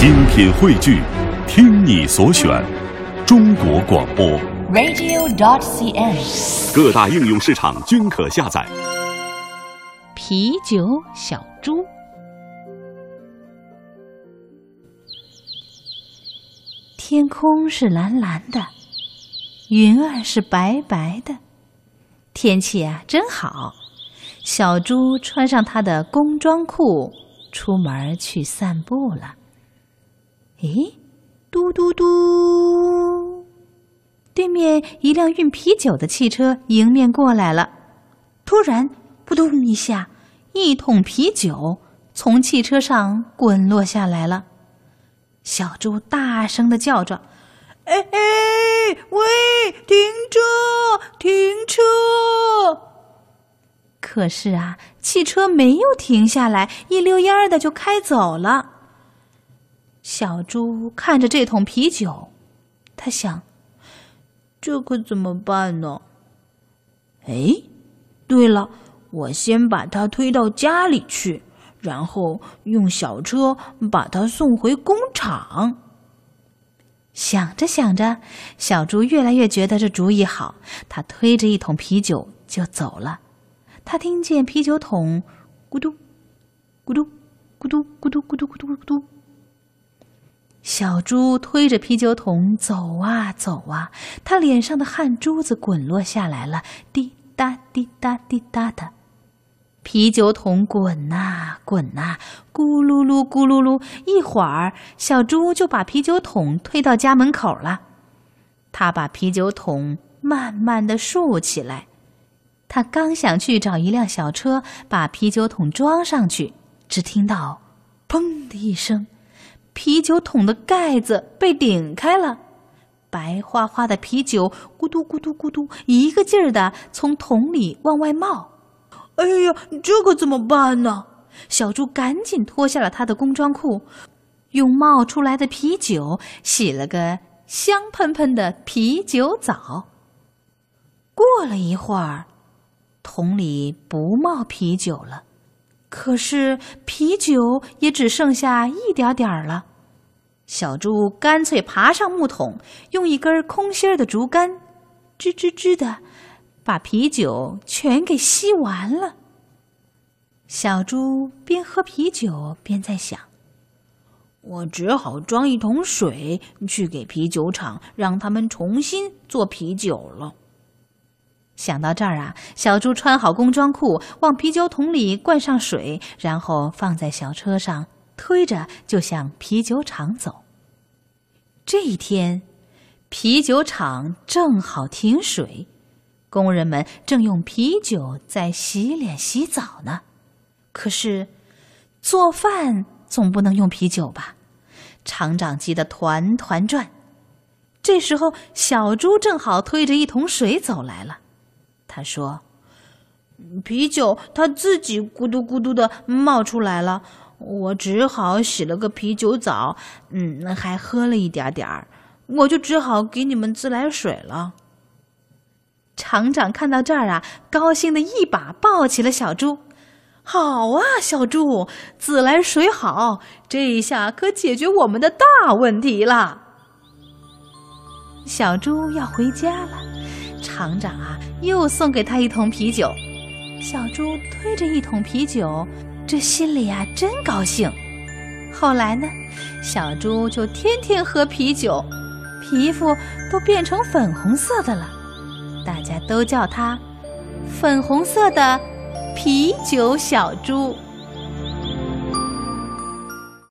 精品汇聚，听你所选，中国广播。radio.dot.cn，。各大应用市场均可下载。啤酒小猪，天空是蓝蓝的，云儿是白白的，天气啊真好。小猪穿上它的工装裤，出门去散步了。咦，嘟嘟嘟！对面一辆运啤酒的汽车迎面过来了，突然扑通一下，一桶啤酒从汽车上滚落下来了。小猪大声的叫着：“哎哎，喂，停车，停车！”可是啊，汽车没有停下来，一溜烟儿的就开走了。小猪看着这桶啤酒，他想：这可怎么办呢？哎，对了，我先把它推到家里去，然后用小车把它送回工厂。想着想着，小猪越来越觉得这主意好，他推着一桶啤酒就走了。他听见啤酒桶咕嘟咕嘟咕嘟咕嘟咕嘟咕嘟咕嘟。小猪推着啤酒桶走啊走啊，他脸上的汗珠子滚落下来了，滴答滴答滴答的。啤酒桶滚呐滚呐，咕噜噜咕噜噜，一会儿小猪就把啤酒桶推到家门口了。他把啤酒桶慢慢的竖起来，他刚想去找一辆小车把啤酒桶装上去，只听到“砰”的一声。啤酒桶的盖子被顶开了，白花花的啤酒咕嘟咕嘟咕嘟，一个劲儿的从桶里往外冒。哎呀，这可怎么办呢？小猪赶紧脱下了他的工装裤，用冒出来的啤酒洗了个香喷喷的啤酒澡。过了一会儿，桶里不冒啤酒了。可是啤酒也只剩下一点点儿了，小猪干脆爬上木桶，用一根空心儿的竹竿，吱吱吱的把啤酒全给吸完了。小猪边喝啤酒边在想：我只好装一桶水去给啤酒厂，让他们重新做啤酒了。想到这儿啊，小猪穿好工装裤，往啤酒桶里灌上水，然后放在小车上，推着就向啤酒厂走。这一天，啤酒厂正好停水，工人们正用啤酒在洗脸洗澡呢。可是，做饭总不能用啤酒吧？厂长急得团团转。这时候，小猪正好推着一桶水走来了。他说：“啤酒它自己咕嘟咕嘟的冒出来了，我只好洗了个啤酒澡，嗯，还喝了一点点儿，我就只好给你们自来水了。”厂长看到这儿啊，高兴的一把抱起了小猪。好啊，小猪，自来水好，这一下可解决我们的大问题了。小猪要回家了。厂长啊，又送给他一桶啤酒。小猪推着一桶啤酒，这心里呀真高兴。后来呢，小猪就天天喝啤酒，皮肤都变成粉红色的了。大家都叫它“粉红色的啤酒小猪”。